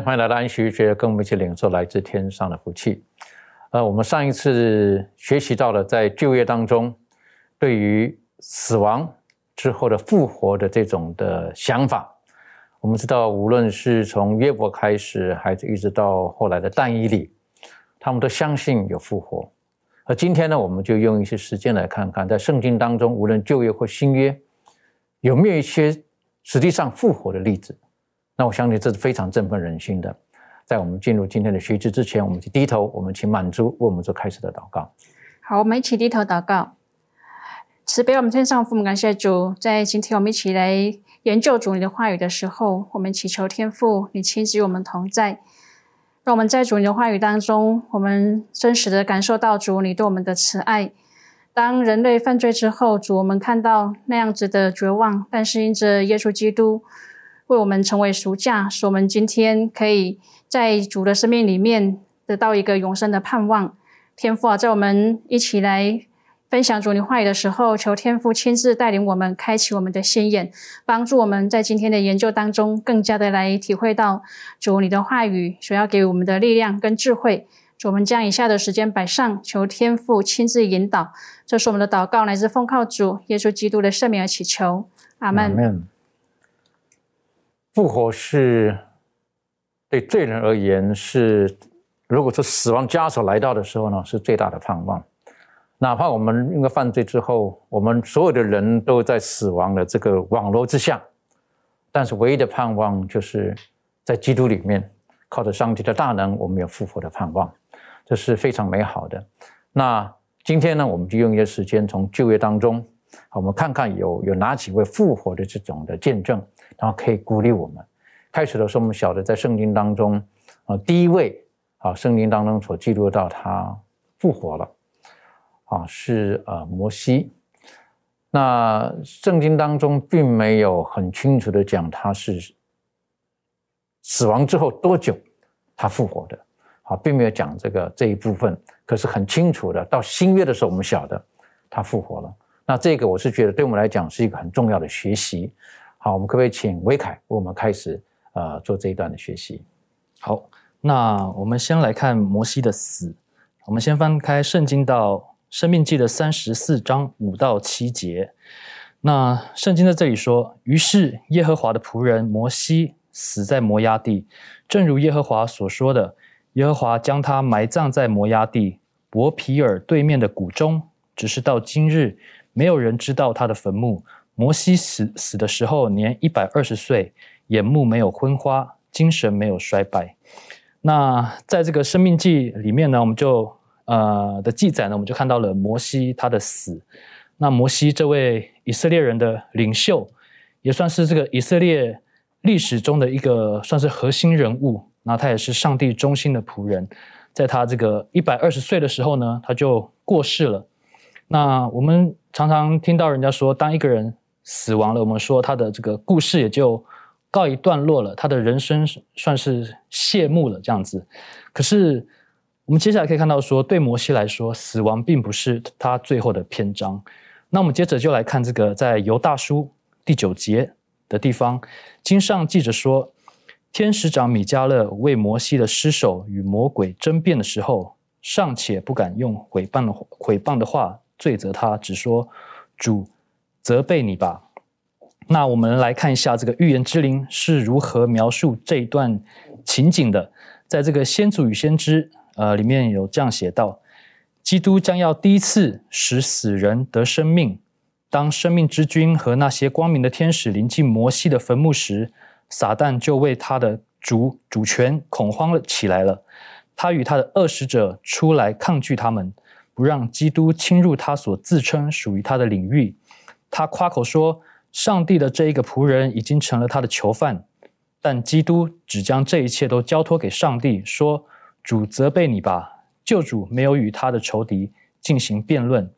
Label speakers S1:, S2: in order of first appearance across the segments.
S1: 欢迎来到安息学，跟我们一起领受来自天上的福气。呃，我们上一次学习到了在就业当中，对于死亡之后的复活的这种的想法。我们知道，无论是从约伯开始，还是一直到后来的但以理，他们都相信有复活。而今天呢，我们就用一些时间来看看，在圣经当中，无论旧约或新约，有没有一些实际上复活的例子？那我相信这是非常振奋人心的。在我们进入今天的学习之前，我们去低头，我们请满足为我们做开始的祷告。
S2: 好，我们一起低头祷告。慈悲我们天上父母，感谢主，在今天我们一起来研究主你的话语的时候，我们祈求天父，你亲自与我们同在，让我们在主你的话语当中，我们真实的感受到主你对我们的慈爱。当人类犯罪之后，主我们看到那样子的绝望，但是因着耶稣基督为我们成为赎价，使我们今天可以在主的生命里面得到一个永生的盼望。天父啊，在我们一起来分享主你话语的时候，求天父亲自带领我们，开启我们的心眼，帮助我们在今天的研究当中，更加的来体会到主你的话语所要给我们的力量跟智慧。主，我们将以下的时间摆上，求天父亲自引导。这是我们的祷告，来自奉靠主耶稣基督的圣名而祈求，阿门。
S1: 复活是对罪人而言是，如果说死亡枷锁来到的时候呢，是最大的盼望。哪怕我们因为犯罪之后，我们所有的人都在死亡的这个网络之下，但是唯一的盼望就是在基督里面，靠着上帝的大能，我们有复活的盼望，这是非常美好的。那今天呢，我们就用一些时间从就业当中，好我们看看有有哪几位复活的这种的见证，然后可以鼓励我们。开始的时候，我们晓得在圣经当中，啊，第一位啊，圣经当中所记录到他复活了，啊，是呃摩西。那圣经当中并没有很清楚的讲他是死亡之后多久他复活的，啊，并没有讲这个这一部分。可是很清楚的，到新约的时候，我们晓得他复活了。那这个我是觉得对我们来讲是一个很重要的学习。好，我们可不可以请威凯为我们开始呃做这一段的学习？
S3: 好，那我们先来看摩西的死。我们先翻开圣经到《生命记》的三十四章五到七节。那圣经在这里说：“于是耶和华的仆人摩西死在摩押地，正如耶和华所说的，耶和华将他埋葬在摩押地伯皮尔对面的谷中。只是到今日，没有人知道他的坟墓。摩西死死的时候年一百二十岁，眼目没有昏花，精神没有衰败。”那在这个《生命记》里面呢，我们就呃的记载呢，我们就看到了摩西他的死。那摩西这位以色列人的领袖，也算是这个以色列历史中的一个算是核心人物。那他也是上帝忠心的仆人，在他这个一百二十岁的时候呢，他就过世了。那我们常常听到人家说，当一个人死亡了，我们说他的这个故事也就告一段落了，他的人生算是谢幕了这样子。可是我们接下来可以看到说，对摩西来说，死亡并不是他最后的篇章。那我们接着就来看这个在犹大书第九节的地方，经上记着说，天使长米迦勒为摩西的尸首与魔鬼争辩的时候，尚且不敢用毁谤的毁谤的话罪责他，只说主责备你吧。那我们来看一下这个预言之灵是如何描述这一段情景的。在这个先祖与先知，呃，里面有这样写道：基督将要第一次使死人得生命。当生命之君和那些光明的天使临近摩西的坟墓时，撒旦就为他的主主权恐慌了起来了。他与他的恶使者出来抗拒他们，不让基督侵入他所自称属于他的领域。他夸口说：“上帝的这一个仆人已经成了他的囚犯。”但基督只将这一切都交托给上帝，说：“主责备你吧。”救主没有与他的仇敌进行辩论，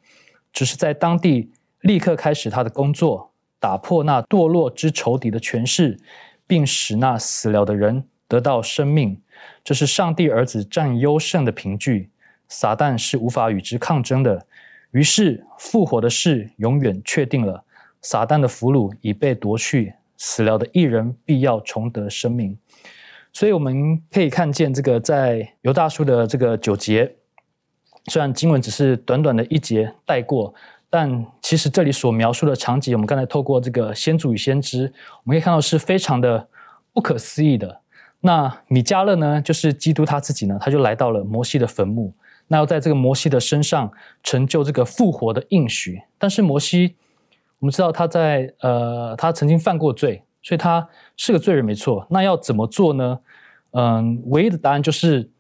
S3: 只是在当地。立刻开始他的工作，打破那堕落之仇敌的权势，并使那死了的人得到生命。这是上帝儿子占优胜的凭据，撒旦是无法与之抗争的。于是复活的事永远确定了，撒旦的俘虏已被夺去，死了的艺人必要重得生命。所以我们可以看见，这个在犹大书的这个九节，虽然经文只是短短的一节带过。但其实这里所描述的场景，我们刚才透过这个先祖与先知，我们可以看到是非常的不可思议的。那米迦勒呢，就是基督他自己呢，他就来到了摩西的坟墓，那要在这个摩西的身上成就这个复活的应许。但是摩西，我们知道他在呃，他曾经犯过罪，所以他是个罪人，没错。那要怎么做呢？嗯，唯一的答案就是。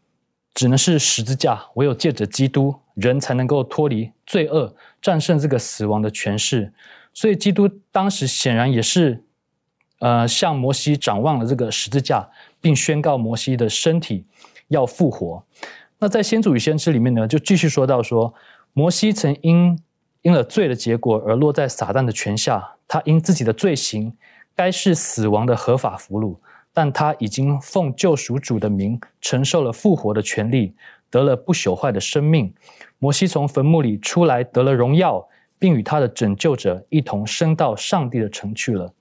S3: 只能是十字架，唯有借着基督，人才能够脱离罪恶，战胜这个死亡的权势。所以，基督当时显然也是，呃，向摩西展望了这个十字架，并宣告摩西的身体要复活。那在先祖与先知里面呢，就继续说到说，摩西曾因因了罪的结果而落在撒旦的权下，他因自己的罪行，该是死亡的合法俘虏。但他已经奉救赎主的名承受了复活的权利，得了不朽坏的生命。摩西从坟墓里出来，得了荣耀，并与他的拯救者一同升到上帝的城去了。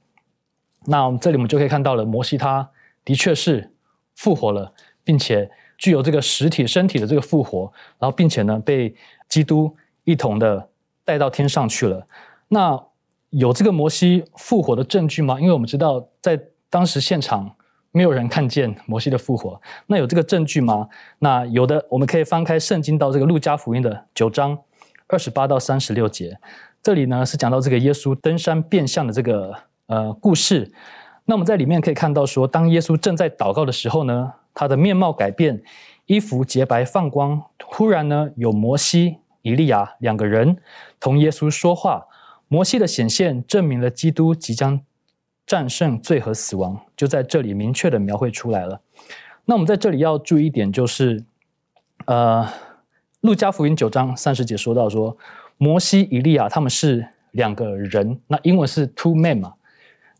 S3: 那我们这里我们就可以看到了，摩西他的确是复活了，并且具有这个实体身体的这个复活，然后并且呢被基督一同的带到天上去了。那有这个摩西复活的证据吗？因为我们知道在当时现场。没有人看见摩西的复活，那有这个证据吗？那有的，我们可以翻开圣经到这个路加福音的九章二十八到三十六节，这里呢是讲到这个耶稣登山变相的这个呃故事。那我们在里面可以看到说，当耶稣正在祷告的时候呢，他的面貌改变，衣服洁白放光，忽然呢有摩西、以利亚两个人同耶稣说话，摩西的显现证明了基督即将。战胜罪和死亡，就在这里明确的描绘出来了。那我们在这里要注意一点，就是呃，路加福音九章三十节说到说，摩西、以利亚他们是两个人，那英文是 two men 嘛。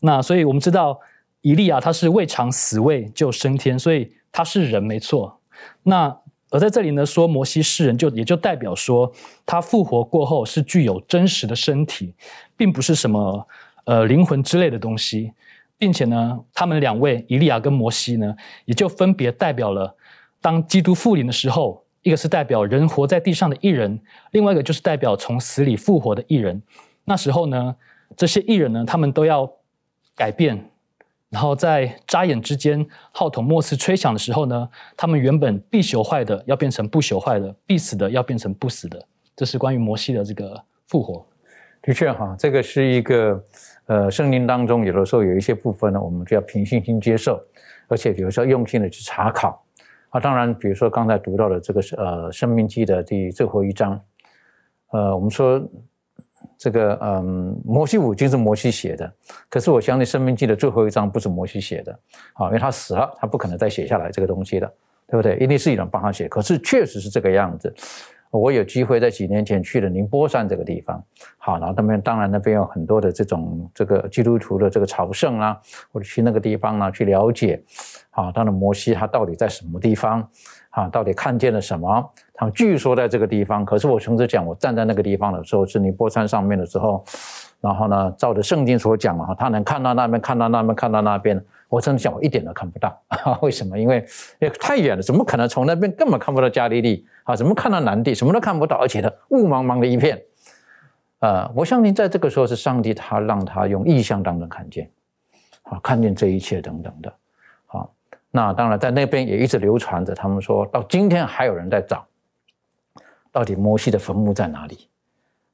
S3: 那所以我们知道，以利亚他是未尝死未就升天，所以他是人没错。那而在这里呢，说摩西是人，就也就代表说他复活过后是具有真实的身体，并不是什么。呃，灵魂之类的东西，并且呢，他们两位以利亚跟摩西呢，也就分别代表了当基督复临的时候，一个是代表人活在地上的艺人，另外一个就是代表从死里复活的艺人。那时候呢，这些艺人呢，他们都要改变，然后在眨眼之间，号筒末次吹响的时候呢，他们原本必朽坏的要变成不朽坏的，必死的要变成不死的。这是关于摩西的这个复活。
S1: 的确哈，这个是一个。呃，圣经当中有的时候有一些部分呢，我们就要凭信心接受，而且比如说用心的去查考。啊，当然，比如说刚才读到的这个是呃《生命记》的第最后一章，呃，我们说这个嗯，摩西五经是摩西写的，可是我相信《生命记》的最后一章不是摩西写的，啊，因为他死了，他不可能再写下来这个东西了，对不对？一定是有人帮他写，可是确实是这个样子。我有机会在几年前去了宁波山这个地方，好，然后那边当然那边有很多的这种这个基督徒的这个朝圣啊，或者去那个地方呢去了解，好，当然摩西他到底在什么地方，啊，到底看见了什么？他们据说在这个地方，可是我诚实讲，我站在那个地方的时候是宁波山上面的时候，然后呢，照着圣经所讲啊，他能看到那边，看到那边，看到那边。我真的想，我一点都看不到。为什么？因为因为太远了，怎么可能从那边根本看不到加利利啊？怎么看到南地，什么都看不到，而且呢，雾茫茫的一片。呃，我相信在这个时候是上帝他让他用意象当中看见，啊，看见这一切等等的，那当然在那边也一直流传着，他们说到今天还有人在找，到底摩西的坟墓在哪里？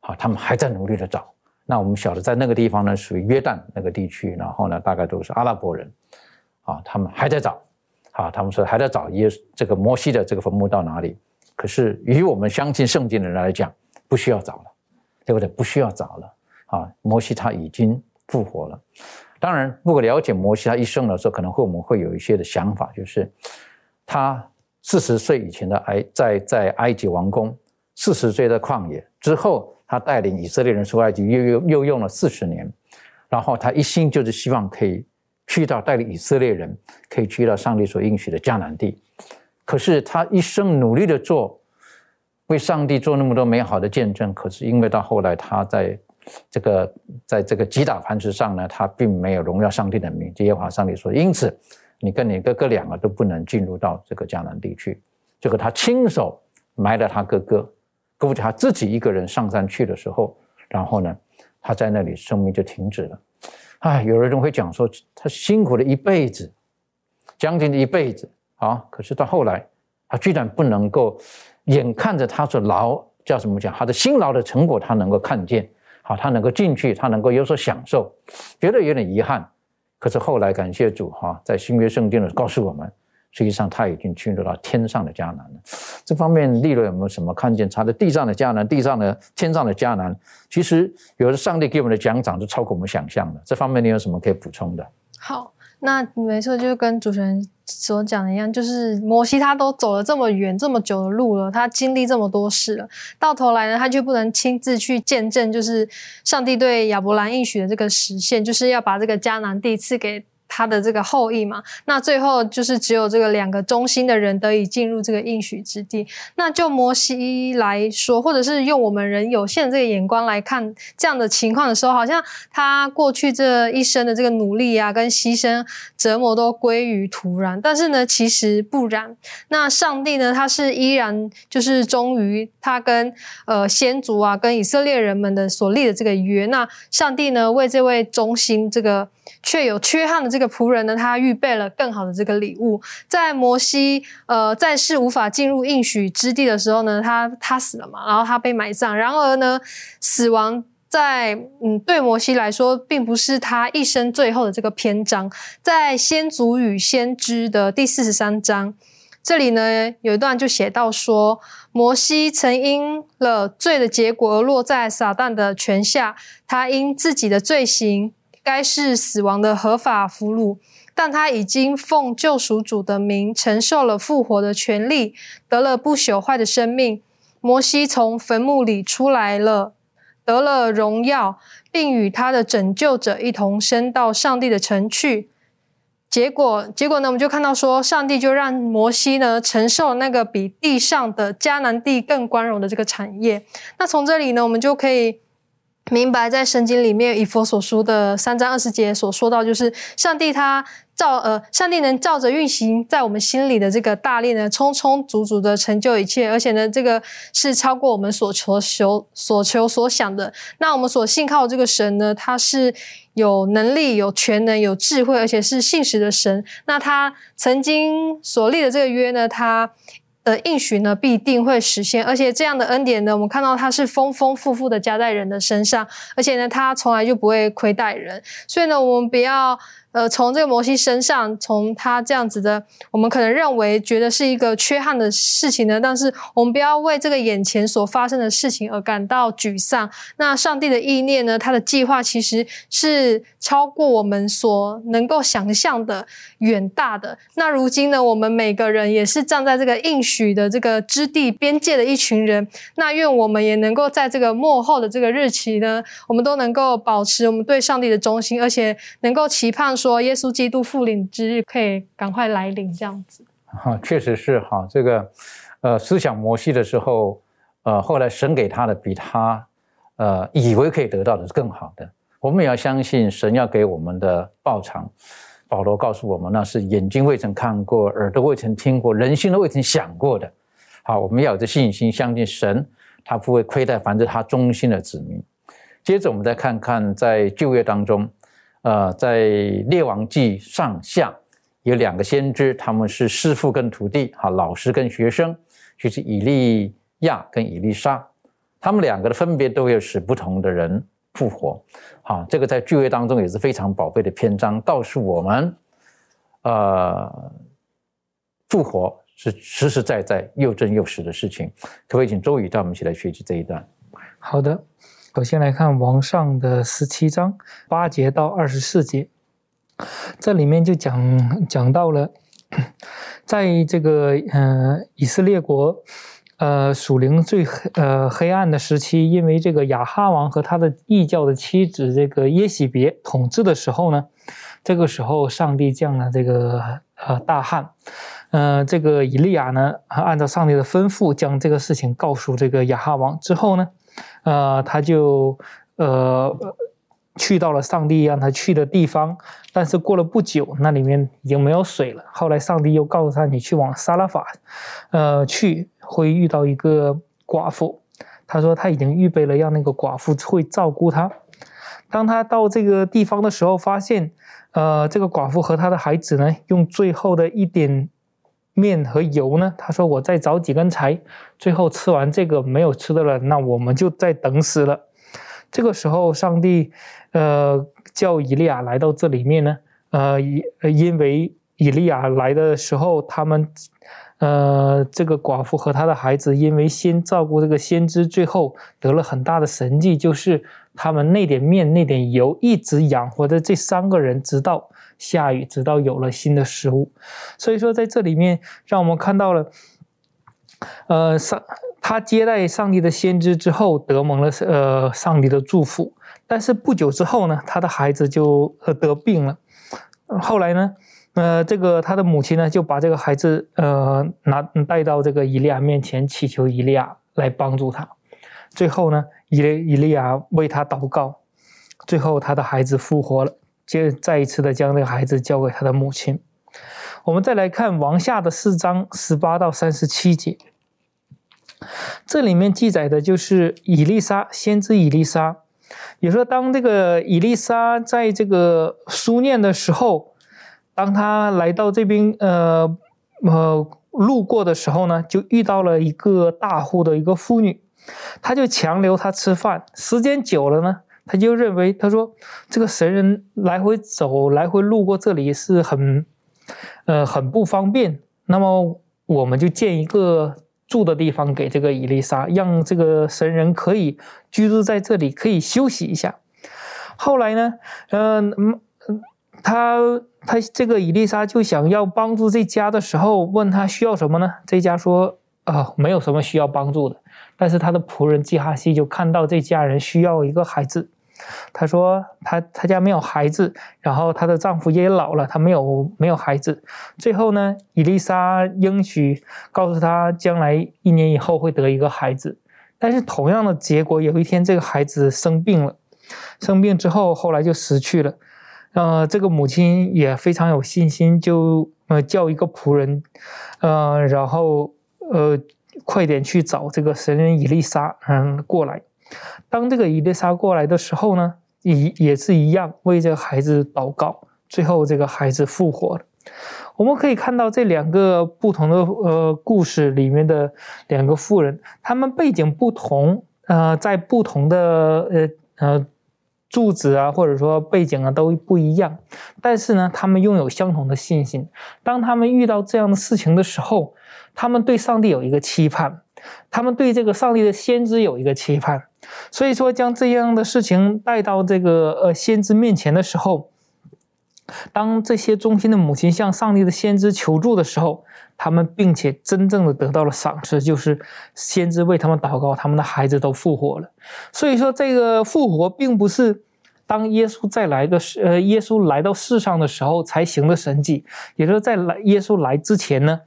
S1: 好，他们还在努力的找。那我们晓得在那个地方呢，属于约旦那个地区，然后呢，大概都是阿拉伯人，啊，他们还在找，啊，他们说还在找耶这个摩西的这个坟墓到哪里？可是与我们相信圣经的人来讲，不需要找了。对不对？不需要找了啊！摩西他已经复活了。当然，如果了解摩西他一生的时候，可能会我们会有一些的想法，就是他四十岁以前的埃在在埃及王宫，四十岁的旷野之后，他带领以色列人出埃及，又又又用了四十年，然后他一心就是希望可以去到带领以色列人可以去到上帝所应许的迦南地。可是他一生努力的做。为上帝做那么多美好的见证，可是因为到后来他在这个在这个击打磐石上呢，他并没有荣耀上帝的名。耶和华上帝说：“因此，你跟你哥哥两个都不能进入到这个迦南地区。”这个他亲手埋了他哥哥，估计他自己一个人上山去的时候，然后呢，他在那里生命就停止了。哎，有的人会讲说，他辛苦了一辈子，将近一辈子啊，可是到后来，他居然不能够。眼看着他所劳叫什么讲，他的辛劳的成果他能够看见，啊，他能够进去，他能够有所享受，觉得有点遗憾。可是后来感谢主哈，在新约圣经的告诉我们，实际上他已经进入到天上的迦南了。这方面利润有没有什么看见？他的地上的迦南，地上的天上的迦南，其实有的上帝给我们的奖赏是超过我们想象的。这方面你有什么可以补充的？
S4: 好。那没错，就是跟主持人所讲的一样，就是摩西他都走了这么远、这么久的路了，他经历这么多事了，到头来呢，他就不能亲自去见证，就是上帝对亚伯兰应许的这个实现，就是要把这个迦南地赐给。他的这个后裔嘛，那最后就是只有这个两个忠心的人得以进入这个应许之地。那就摩西来说，或者是用我们人有限的这个眼光来看这样的情况的时候，好像他过去这一生的这个努力啊，跟牺牲折磨都归于徒然。但是呢，其实不然。那上帝呢，他是依然就是忠于他跟呃先祖啊，跟以色列人们的所立的这个约。那上帝呢，为这位忠心这个。却有缺憾的这个仆人呢，他预备了更好的这个礼物。在摩西呃在世无法进入应许之地的时候呢，他他死了嘛，然后他被埋葬。然而呢，死亡在嗯对摩西来说，并不是他一生最后的这个篇章。在先祖与先知的第四十三章，这里呢有一段就写到说，摩西曾因了罪的结果而落在撒旦的权下，他因自己的罪行。该是死亡的合法俘虏，但他已经奉救赎主的名承受了复活的权利，得了不朽坏的生命。摩西从坟墓里出来了，得了荣耀，并与他的拯救者一同升到上帝的城去。结果，结果呢？我们就看到说，上帝就让摩西呢承受那个比地上的迦南地更光荣的这个产业。那从这里呢，我们就可以。明白，在圣经里面以佛所说的三章二十节所说到，就是上帝他照呃，上帝能照着运行在我们心里的这个大力呢，充充足足的成就一切，而且呢，这个是超过我们所求求所求所想的。那我们所信靠这个神呢，他是有能力、有全能、有智慧，而且是信实的神。那他曾经所立的这个约呢，他。的应许呢，必定会实现，而且这样的恩典呢，我们看到它是丰丰富富的加在人的身上，而且呢，它从来就不会亏待人，所以呢，我们不要。呃，从这个摩西身上，从他这样子的，我们可能认为觉得是一个缺憾的事情呢。但是我们不要为这个眼前所发生的事情而感到沮丧。那上帝的意念呢？他的计划其实是超过我们所能够想象的远大的。那如今呢，我们每个人也是站在这个应许的这个之地边界的一群人。那愿我们也能够在这个幕后的这个日期呢，我们都能够保持我们对上帝的忠心，而且能够期盼。说耶稣基督复临之日可以赶快来临，这样子。
S1: 哈，确实是哈。这个，呃，思想摩西的时候，呃，后来神给他的比他，呃，以为可以得到的是更好的。我们也要相信神要给我们的报偿。保罗告诉我们，那是眼睛未曾看过，耳朵未曾听过，人心都未曾想过的。好，我们要有这信心，相信神，他不会亏待凡是他忠心的子民。接着我们再看看在旧约当中，呃，在列王记上下有两个先知，他们是师傅跟徒弟，哈，老师跟学生，就是以利亚跟以利沙，他们两个的分别都会使不同的人复活，好，这个在聚会当中也是非常宝贵的篇章，告诉我们，呃，复活是实实在在又真又实的事情。可不可以请周宇带我们一起来学习这一段？
S5: 好的。首先来看王上的十七章八节到二十四节，这里面就讲讲到了，在这个呃以色列国呃属灵最黑呃黑暗的时期，因为这个亚哈王和他的异教的妻子这个耶喜别统治的时候呢，这个时候上帝降了这个呃大旱，呃这个以利亚呢按照上帝的吩咐将这个事情告诉这个亚哈王之后呢。呃，他就呃去到了上帝让他去的地方，但是过了不久，那里面已经没有水了。后来上帝又告诉他，你去往撒拉法，呃，去会遇到一个寡妇。他说他已经预备了，让那个寡妇会照顾他。当他到这个地方的时候，发现，呃，这个寡妇和他的孩子呢，用最后的一点。面和油呢？他说：“我再找几根柴，最后吃完这个没有吃的了，那我们就再等死了。”这个时候，上帝，呃，叫以利亚来到这里面呢，呃，因因为以利亚来的时候，他们，呃，这个寡妇和他的孩子，因为先照顾这个先知，最后得了很大的神迹，就是他们那点面、那点油，一直养活着这三个人，直到。下雨，直到有了新的食物，所以说在这里面，让我们看到了，呃，上他接待上帝的先知之后，得蒙了呃上帝的祝福。但是不久之后呢，他的孩子就呃得病了。后来呢，呃，这个他的母亲呢就把这个孩子呃拿带到这个以利亚面前，祈求以利亚来帮助他。最后呢，以利以利亚为他祷告，最后他的孩子复活了。接再一次的将这个孩子交给他的母亲。我们再来看王下的四章十八到三十七节，这里面记载的就是以丽莎先知以丽莎。也说当这个以丽莎在这个书念的时候，当他来到这边呃呃路过的时候呢，就遇到了一个大户的一个妇女，他就强留他吃饭。时间久了呢。他就认为，他说这个神人来回走，来回路过这里是很，呃，很不方便。那么我们就建一个住的地方给这个伊丽莎，让这个神人可以居住在这里，可以休息一下。后来呢，嗯嗯，他他这个伊丽莎就想要帮助这家的时候，问他需要什么呢？这家说啊，没有什么需要帮助的。但是他的仆人基哈西就看到这家人需要一个孩子。他说他他家没有孩子，然后她的丈夫也老了，她没有没有孩子。最后呢，伊丽莎应许告诉他，将来一年以后会得一个孩子。但是同样的结果，有一天这个孩子生病了，生病之后后来就死去了。呃，这个母亲也非常有信心，就呃叫一个仆人，呃，然后呃快点去找这个神人伊丽莎，嗯，过来。当这个伊丽莎过来的时候呢，也也是一样为这个孩子祷告，最后这个孩子复活了。我们可以看到这两个不同的呃故事里面的两个妇人，他们背景不同，呃，在不同的呃呃住址啊，或者说背景啊都不一样，但是呢，他们拥有相同的信心。当他们遇到这样的事情的时候，他们对上帝有一个期盼。他们对这个上帝的先知有一个期盼，所以说将这样的事情带到这个呃先知面前的时候，当这些忠心的母亲向上帝的先知求助的时候，他们并且真正的得到了赏赐，就是先知为他们祷告，他们的孩子都复活了。所以说，这个复活并不是当耶稣再来的时，呃，耶稣来到世上的时候才行的神迹，也就是在来耶稣来之前呢。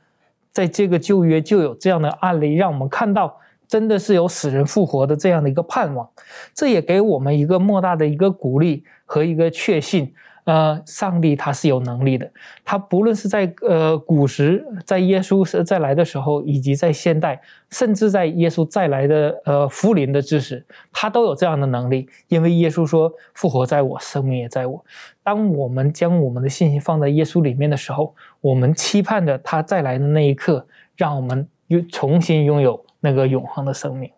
S5: 在这个旧约就有这样的案例，让我们看到真的是有死人复活的这样的一个盼望，这也给我们一个莫大的一个鼓励和一个确信。呃，上帝他是有能力的，他不论是在呃古时，在耶稣再来的时候，以及在现代，甚至在耶稣再来的呃福临的之时，他都有这样的能力。因为耶稣说：“复活在我，生命也在我。”当我们将我们的信心放在耶稣里面的时候，我们期盼着他再来的那一刻，让我们又重新拥有那个永恒的生命。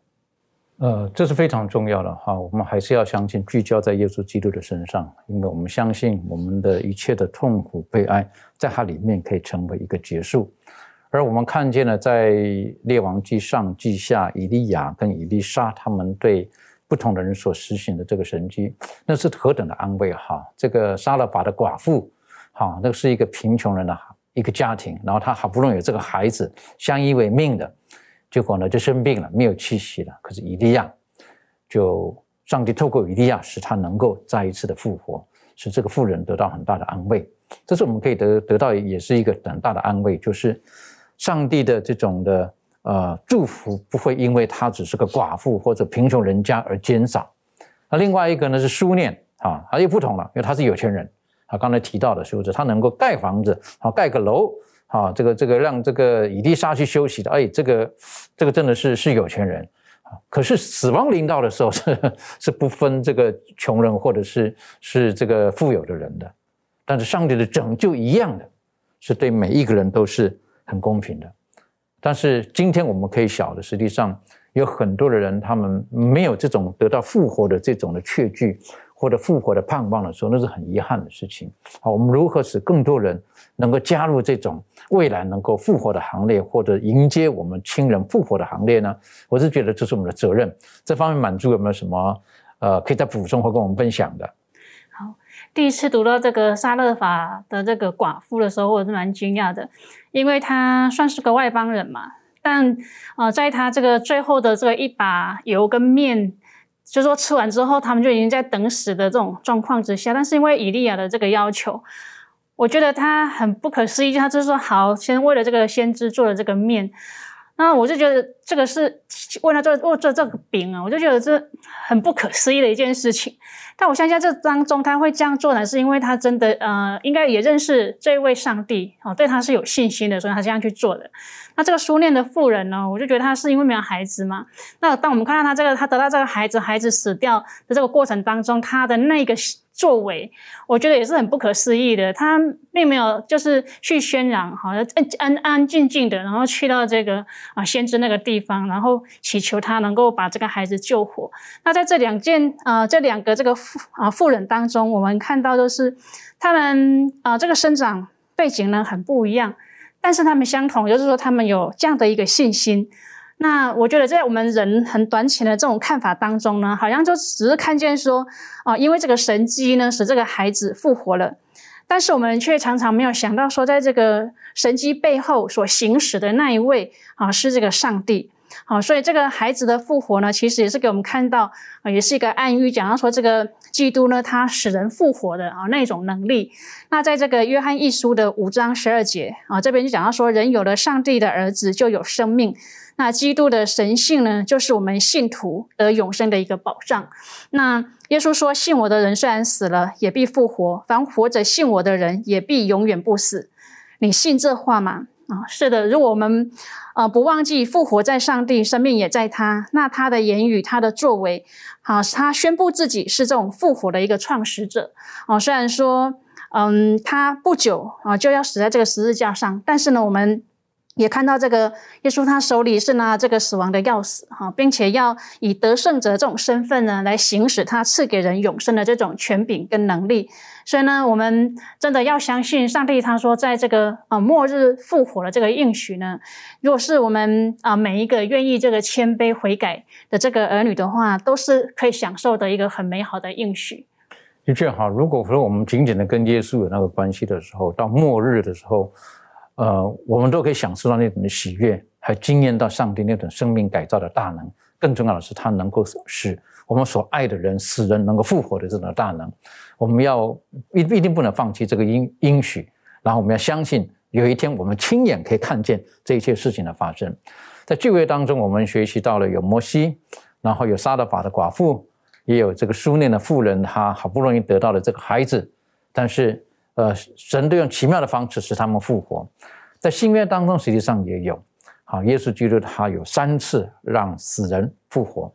S1: 呃，这是非常重要的哈，我们还是要相信，聚焦在耶稣基督的身上，因为我们相信我们的一切的痛苦、悲哀，在它里面可以成为一个结束。而我们看见了，在列王记上、记下，以利亚跟以利沙他们对不同的人所实行的这个神迹，那是何等的安慰哈！这个杀了法的寡妇，哈，那是一个贫穷人的一个家庭，然后他好不容易有这个孩子，相依为命的。结果呢，就生病了，没有气息了。可是以利亚，就上帝透过以利亚，使他能够再一次的复活，使这个妇人得到很大的安慰。这是我们可以得得到，也是一个很大的安慰，就是上帝的这种的呃祝福，不会因为他只是个寡妇或者贫穷人家而减少。那另外一个呢是书念啊，他又不同了，因为他是有钱人。他刚才提到的是不是？他能够盖房子，好盖个楼。啊，这个这个让这个以利沙去休息的，哎，这个这个真的是是有钱人啊。可是死亡临到的时候是是不分这个穷人或者是是这个富有的人的，但是上帝的拯救一样的，是对每一个人都是很公平的。但是今天我们可以晓得，实际上有很多的人他们没有这种得到复活的这种的确据。或者复活的盼望的时候，那是很遗憾的事情。好，我们如何使更多人能够加入这种未来能够复活的行列，或者迎接我们亲人复活的行列呢？我是觉得这是我们的责任。这方面满足有没有什么呃可以再补充或跟我们分享的？
S2: 好，第一次读到这个沙勒法的这个寡妇的时候，我是蛮惊讶的，因为她算是个外邦人嘛，但呃，在她这个最后的这个一把油跟面。就说吃完之后，他们就已经在等死的这种状况之下，但是因为以利亚的这个要求，我觉得他很不可思议，他就是说好，先为了这个先知做了这个面，那我就觉得这个是为了做做这个饼啊，我就觉得这很不可思议的一件事情。但我相信这当中他会这样做呢，是因为他真的呃，应该也认识这位上帝哦，对他是有信心的，所以他这样去做的。那这个书念的妇人呢，我就觉得他是因为没有孩子嘛。那当我们看到他这个，他得到这个孩子，孩子死掉的这个过程当中，他的那个。作为，我觉得也是很不可思议的。他并没有就是去宣扬，好像安安安静静的，然后去到这个啊先知那个地地方，然后祈求他能够把这个孩子救活。那在这两件啊这两个这个妇啊妇人当中，我们看到的是他们啊这个生长背景呢很不一样，但是他们相同，就是说他们有这样的一个信心。那我觉得在我们人很短浅的这种看法当中呢，好像就只是看见说，啊，因为这个神机呢使这个孩子复活了，但是我们却常常没有想到说，在这个神机背后所行使的那一位啊是这个上帝，好，所以这个孩子的复活呢，其实也是给我们看到啊，也是一个暗喻，讲到说这个基督呢，他使人复活的啊那种能力。那在这个约翰一书的五章十二节啊，这边就讲到说，人有了上帝的儿子，就有生命。那基督的神性呢，就是我们信徒得永生的一个保障。那耶稣说：“信我的人虽然死了，也必复活；凡活着信我的人，也必永远不死。”你信这话吗？啊，是的。如果我们啊不忘记复活在上帝，生命也在他，那他的言语、他的作为，啊，他宣布自己是这种复活的一个创始者。啊，虽然说，嗯，他不久啊就要死在这个十字架上，但是呢，我们。也看到这个耶稣，他手里是拿这个死亡的钥匙，哈，并且要以得胜者这种身份呢，来行使他赐给人永生的这种权柄跟能力。所以呢，我们真的要相信上帝，他说在这个啊末日复活的这个应许呢，如果是我们啊每一个愿意这个谦卑悔改的这个儿女的话，都是可以享受的一个很美好的应许。
S1: 的确哈，如果说我们紧紧的跟耶稣有那个关系的时候，到末日的时候。呃，我们都可以享受到那种的喜悦，还惊艳到上帝那种生命改造的大能。更重要的是，他能够使我们所爱的人、死人能够复活的这种大能。我们要一一定不能放弃这个应应许，然后我们要相信，有一天我们亲眼可以看见这一切事情的发生。在聚会当中，我们学习到了有摩西，然后有撒勒法的寡妇，也有这个书念的妇人，她好不容易得到了这个孩子。但是呃，神都用奇妙的方式使他们复活。在新约当中，实际上也有，好，耶稣基督他有三次让死人复活。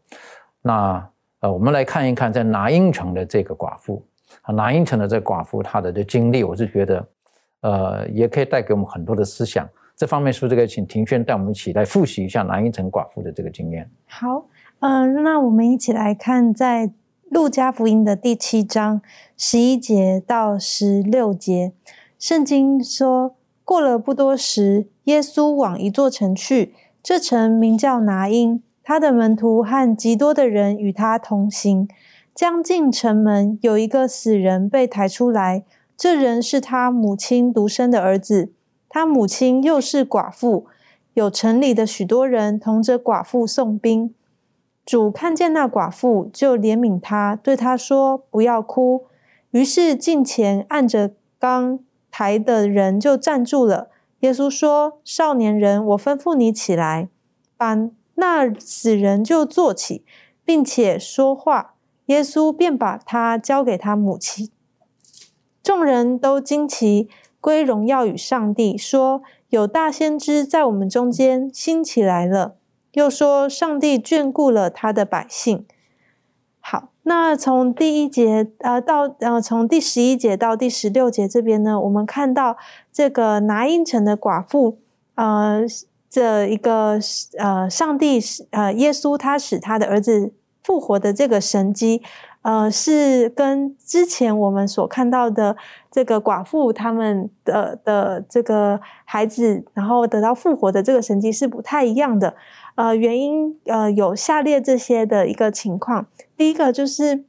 S1: 那呃，我们来看一看在拿因城的这个寡妇，啊，拿因城的这寡妇她的这经历，我是觉得，呃，也可以带给我们很多的思想。这方面是不是可以请庭轩带我们一起来复习一下拿因城寡妇的这个经验？
S6: 好，嗯，那我们一起来看在路加福音的第七章十一节到十六节，圣经说，过了不多时，耶稣往一座城去，这城名叫拿因。他的门徒和极多的人与他同行，将近城门，有一个死人被抬出来。这人是他母亲独生的儿子，他母亲又是寡妇。有城里的许多人同着寡妇送兵。主看见那寡妇，就怜悯他，对他说：“不要哭。”于是近前按着刚抬的人就站住了。耶稣说：“少年人，我吩咐你起来，把。”那死人就坐起，并且说话，耶稣便把他交给他母亲。众人都惊奇，归荣耀与上帝，说：“有大先知在我们中间兴起来了。”又说：“上帝眷顾了他的百姓。”好，那从第一节呃到呃从第十一节到第十六节这边呢，我们看到这个拿因城的寡妇呃。这一个呃，上帝使呃，耶稣他使他的儿子复活的这个神迹，呃，是跟之前我们所看到的这个寡妇他们的的这个孩子，然后得到复活的这个神迹是不太一样的。呃，原因呃有下列这些的一个情况，第一个就是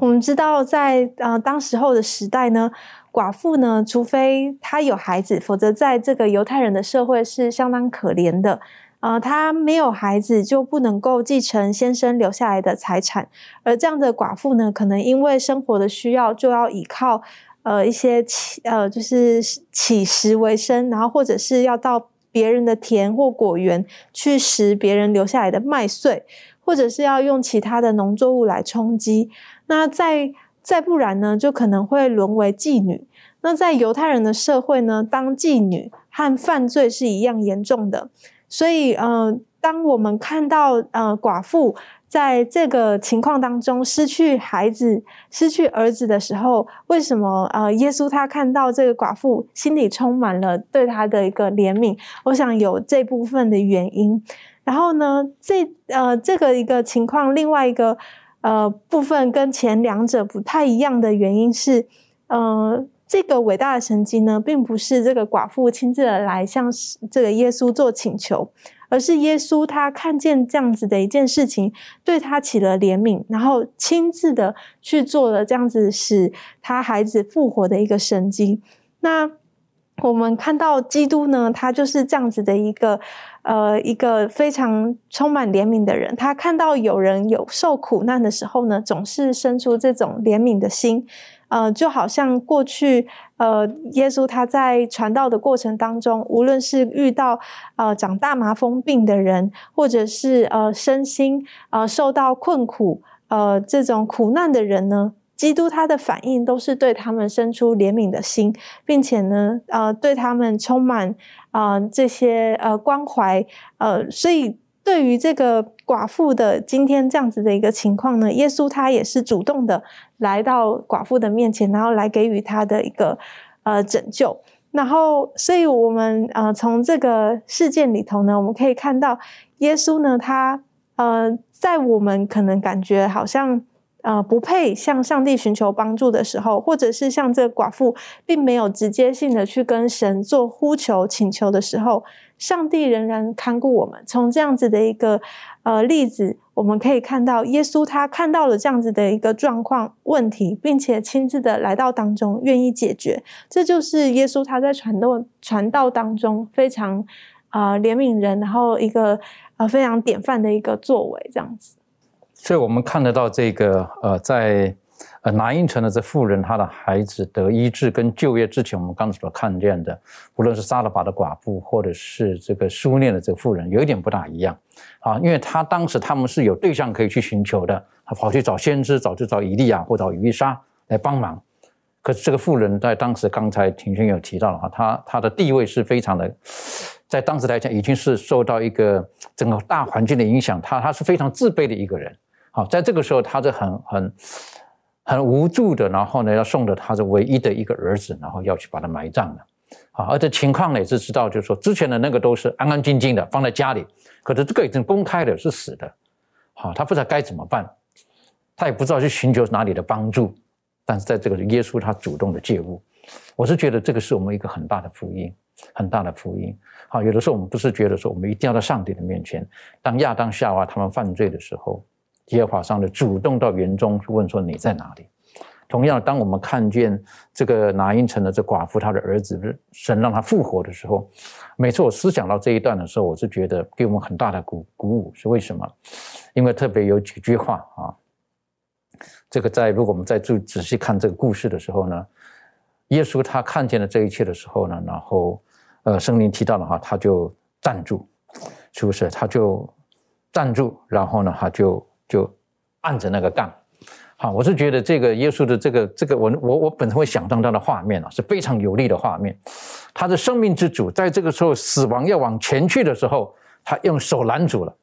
S6: 我们知道在呃当时候的时代呢。寡妇呢，除非她有孩子，否则在这个犹太人的社会是相当可怜的。呃，她没有孩子就不能够继承先生留下来的财产，而这样的寡妇呢，可能因为生活的需要，就要依靠呃一些乞呃就是乞食为生，然后或者是要到别人的田或果园去拾别人留下来的麦穗，或者是要用其他的农作物来充饥。那再再不然呢，就可能会沦为妓女。那在犹太人的社会呢，当妓女和犯罪是一样严重的。所以，呃，当我们看到呃寡妇在这个情况当中失去孩子、失去儿子的时候，为什么呃耶稣他看到这个寡妇，心里充满了对他的一个怜悯？我想有这部分的原因。然后呢，这呃这个一个情况，另外一个。呃，部分跟前两者不太一样的原因是，呃，这个伟大的神迹呢，并不是这个寡妇亲自来向这个耶稣做请求，而是耶稣他看见这样子的一件事情，对他起了怜悯，然后亲自的去做了这样子使他孩子复活的一个神迹。那我们看到基督呢，他就是这样子的一个。呃，一个非常充满怜悯的人，他看到有人有受苦难的时候呢，总是生出这种怜悯的心。呃，就好像过去，呃，耶稣他在传道的过程当中，无论是遇到呃长大麻风病的人，或者是呃身心呃受到困苦呃这种苦难的人呢，基督他的反应都是对他们生出怜悯的心，并且呢，呃，对他们充满。啊，这些呃关怀，呃，所以对于这个寡妇的今天这样子的一个情况呢，耶稣他也是主动的来到寡妇的面前，然后来给予他的一个呃拯救。然后，所以我们呃从这个事件里头呢，我们可以看到耶稣呢，他呃在我们可能感觉好像。呃，不配向上帝寻求帮助的时候，或者是像这个寡妇，并没有直接性的去跟神做呼求、请求的时候，上帝仍然看顾我们。从这样子的一个呃例子，我们可以看到，耶稣他看到了这样子的一个状况问题，并且亲自的来到当中，愿意解决。这就是耶稣他在传道传道当中非常啊怜悯人，然后一个呃非常典范的一个作为，这样子。
S1: 所以我们看得到这个呃，在南印城的这妇人，她的孩子得医治跟就业之前，我们刚才所看见的，无论是撒勒法的寡妇，或者是这个苏念的这个妇人，有一点不大一样啊，因为他当时他们是有对象可以去寻求的，他跑去找先知，找去找以利亚或找以利沙来帮忙。可是这个妇人在当时，刚才庭轩有提到的话，她她的地位是非常的，在当时来讲，已经是受到一个整个大环境的影响，她她是非常自卑的一个人。好，在这个时候，她是很很很无助的，然后呢，要送着他的唯一的一个儿子，然后要去把他埋葬了。啊，而且情况呢也是知道，就是说之前的那个都是安安静静的放在家里，可是这个已经公开的是死的。好，他不知道该怎么办，他也不知道去寻求哪里的帮助。但是在这个耶稣他主动的介入，我是觉得这个是我们一个很大的福音，很大的福音。好，有的时候我们不是觉得说我们一定要在上帝的面前，当亚当夏娃他们犯罪的时候，耶和华上帝主动到园中去问说你在哪里？同样，当我们看见这个拿因城的这寡妇她的儿子神让他复活的时候，每次我思想到这一段的时候，我是觉得给我们很大的鼓鼓舞。是为什么？因为特别有几句话啊。这个在如果我们在注仔细看这个故事的时候呢，耶稣他看见了这一切的时候呢，然后呃圣灵提到的话，他就站住，是不是？他就站住，然后呢，他就就按着那个杠。好，我是觉得这个耶稣的这个这个我我我本身会想象到的画面啊，是非常有力的画面。他的生命之主在这个时候死亡要往前去的时候，他用手拦住了，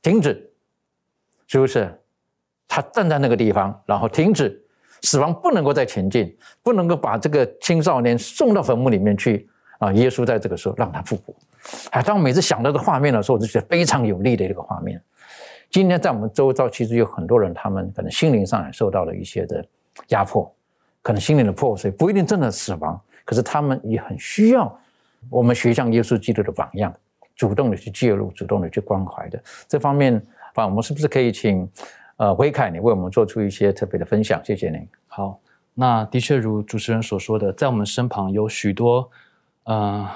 S1: 停止，是不是？他站在那个地方，然后停止，死亡不能够再前进，不能够把这个青少年送到坟墓里面去啊！耶稣在这个时候让他复活。哎，当我每次想到这画面的时候，我就觉得非常有力的一个画面。今天在我们周遭，其实有很多人，他们可能心灵上也受到了一些的压迫，可能心灵的破碎，不一定真的死亡，可是他们也很需要我们学像耶稣基督的榜样，主动的去介入，主动的去关怀的这方面，啊，我们是不是可以请？呃，维凯，你为我们做出一些特别的分享，谢谢您。
S3: 好，那的确如主持人所说的，在我们身旁有许多呃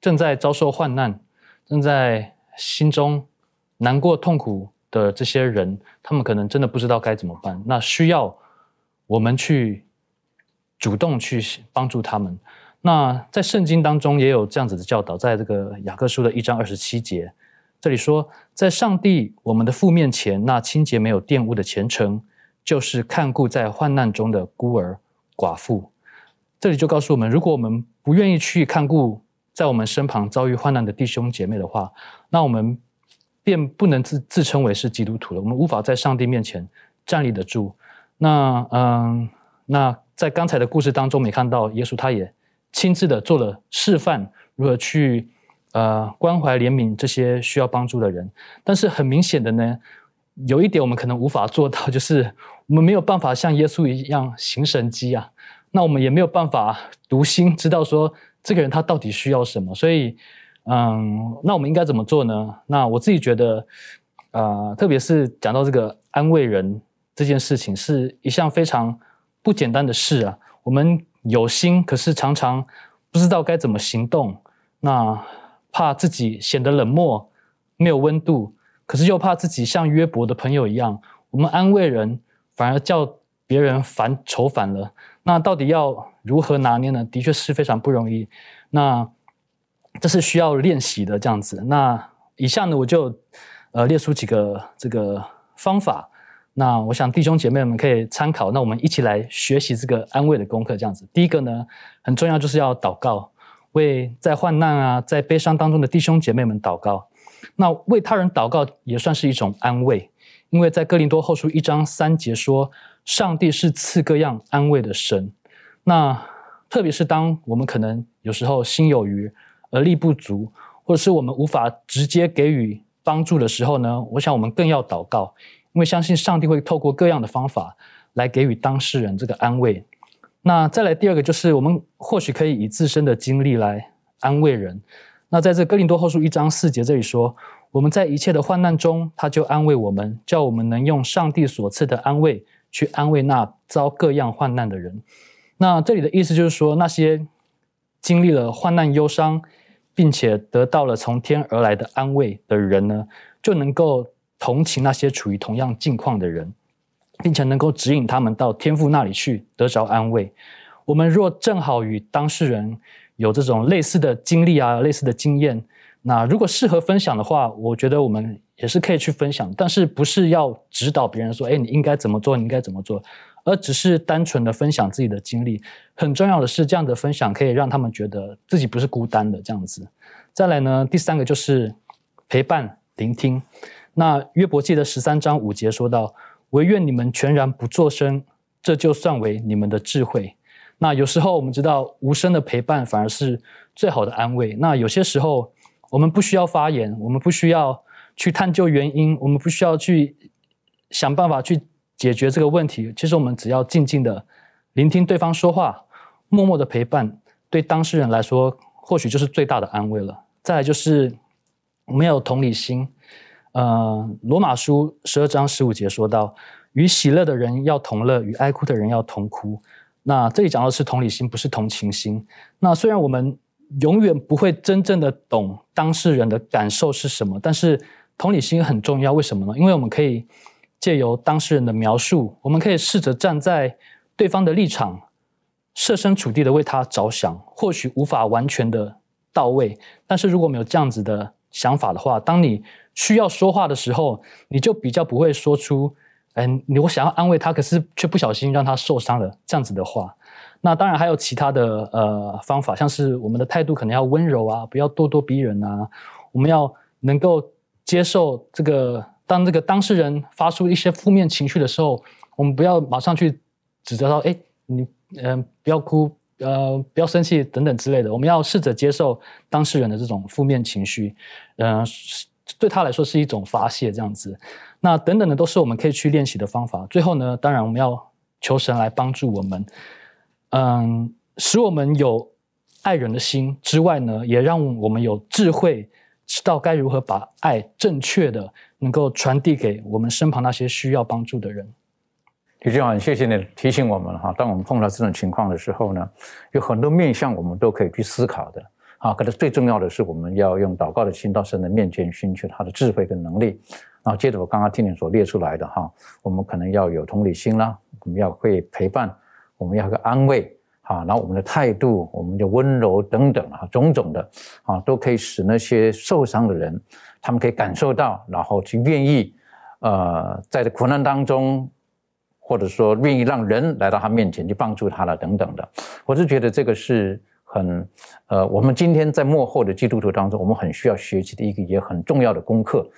S3: 正在遭受患难、正在心中难过痛苦的这些人，他们可能真的不知道该怎么办，那需要我们去主动去帮助他们。那在圣经当中也有这样子的教导，在这个雅各书的一章二十七节。这里说，在上帝我们的父面前，那清洁没有玷污的虔诚，就是看顾在患难中的孤儿寡妇。这里就告诉我们，如果我们不愿意去看顾在我们身旁遭遇患难的弟兄姐妹的话，那我们便不能自自称为是基督徒了。我们无法在上帝面前站立得住。那嗯，那在刚才的故事当中，没看到耶稣他也亲自的做了示范，如何去。呃，关怀怜悯这些需要帮助的人，但是很明显的呢，有一点我们可能无法做到，就是 我们没有办法像耶稣一样行神迹啊。那我们也没有办法读心，知道说这个人他到底需要什么。所以，嗯，那我们应该怎么做呢？那我自己觉得，呃，特别是讲到这个安慰人这件事情，是一项非常不简单的事啊。我们有心，可是常常不知道该怎么行动。那怕自己显得冷漠，没有温度，可是又怕自己像约伯的朋友一样，我们安慰人，反而叫别人烦愁烦了。那到底要如何拿捏呢？的确是非常不容易。那这是需要练习的，这样子。那以下呢，我就呃列出几个这个方法。那我想弟兄姐妹们可以参考。那我们一起来学习这个安慰的功课，这样子。第一个呢，很重要，就是要祷告。为在患难啊，在悲伤当中的弟兄姐妹们祷告，那为他人祷告也算是一种安慰，因为在哥林多后书一章三节说，上帝是赐各样安慰的神。那特别是当我们可能有时候心有余而力不足，或者是我们无法直接给予帮助的时候呢，我想我们更要祷告，因为相信上帝会透过各样的方法来给予当事人这个安慰。那再来第二个就是，我们或许可以以自身的经历来安慰人。那在这哥林多后书一章四节这里说，我们在一切的患难中，他就安慰我们，叫我们能用上帝所赐的安慰去安慰那遭各样患难的人。那这里的意思就是说，那些经历了患难忧伤，并且得到了从天而来的安慰的人呢，就能够同情那些处于同样境况的人。并且能够指引他们到天父那里去得着安慰。我们若正好与当事人有这种类似的经历啊、类似的经验，那如果适合分享的话，我觉得我们也是可以去分享。但是不是要指导别人说：“哎，你应该怎么做？你应该怎么做？”而只是单纯的分享自己的经历。很重要的是，这样的分享可以让他们觉得自己不是孤单的这样子。再来呢，第三个就是陪伴、聆听。那约伯记的十三章五节说到：“唯愿你们全然不作声，这就算为你们的智慧。”那有时候我们知道，无声的陪伴反而是最好的安慰。那有些时候，我们不需要发言，我们不需要去探究原因，我们不需要去想办法去解决这个问题。其实我们只要静静的聆听对方说话，默默的陪伴，对当事人来说，或许就是最大的安慰了。再来就是我们要有同理心。呃，罗马书十二章十五节说到：“与喜乐的人要同乐，与哀哭的人要同哭。”那这里讲的是同理心，不是同情心。那虽然我们永远不会真正的懂当事人的感受是什么，但是同理心很重要。为什么呢？因为我们可以借由当事人的描述，我们可以试着站在对方的立场，设身处地的为他着想。或许无法完全的到位，但是如果没有这样子的想法的话，当你需要说话的时候，你就比较不会说出“嗯，你我想要安慰他，可是却不小心让他受伤了”这样子的话。那当然还有其他的呃方法，像是我们的态度可能要温柔啊，不要咄咄逼人啊。我们要能够接受这个，当这个当事人发出一些负面情绪的时候，我们不要马上去指责他，哎，你嗯不要哭，呃不要生气等等之类的。我们要试着接受当事人的这种负面情绪，嗯。对他来说是一种发泄，这样子，那等等的都是我们可以去练习的方法。最后呢，当然我们要求神来帮助我们，嗯，使我们有爱人的心之外呢，也让我们有智慧，知道该如何把爱正确的能够传递给我们身旁那些需要帮助的人。
S1: 李俊很谢谢你提醒我们哈，当我们碰到这种情况的时候呢，有很多面向我们都可以去思考的。啊，可能最重要的是，我们要用祷告的心到神的面前寻求他的智慧跟能力。然后接着我刚刚听你所列出来的哈，我们可能要有同理心啦，我们要会陪伴，我们要个安慰，啊，然后我们的态度，我们的温柔等等啊，种种的啊，都可以使那些受伤的人，他们可以感受到，然后去愿意，呃，在这苦难当中，或者说愿意让人来到他面前去帮助他了等等的。我是觉得这个是。很，呃，我们今天在幕后的基督徒当中，我们很需要学习的一个也很重要的功课，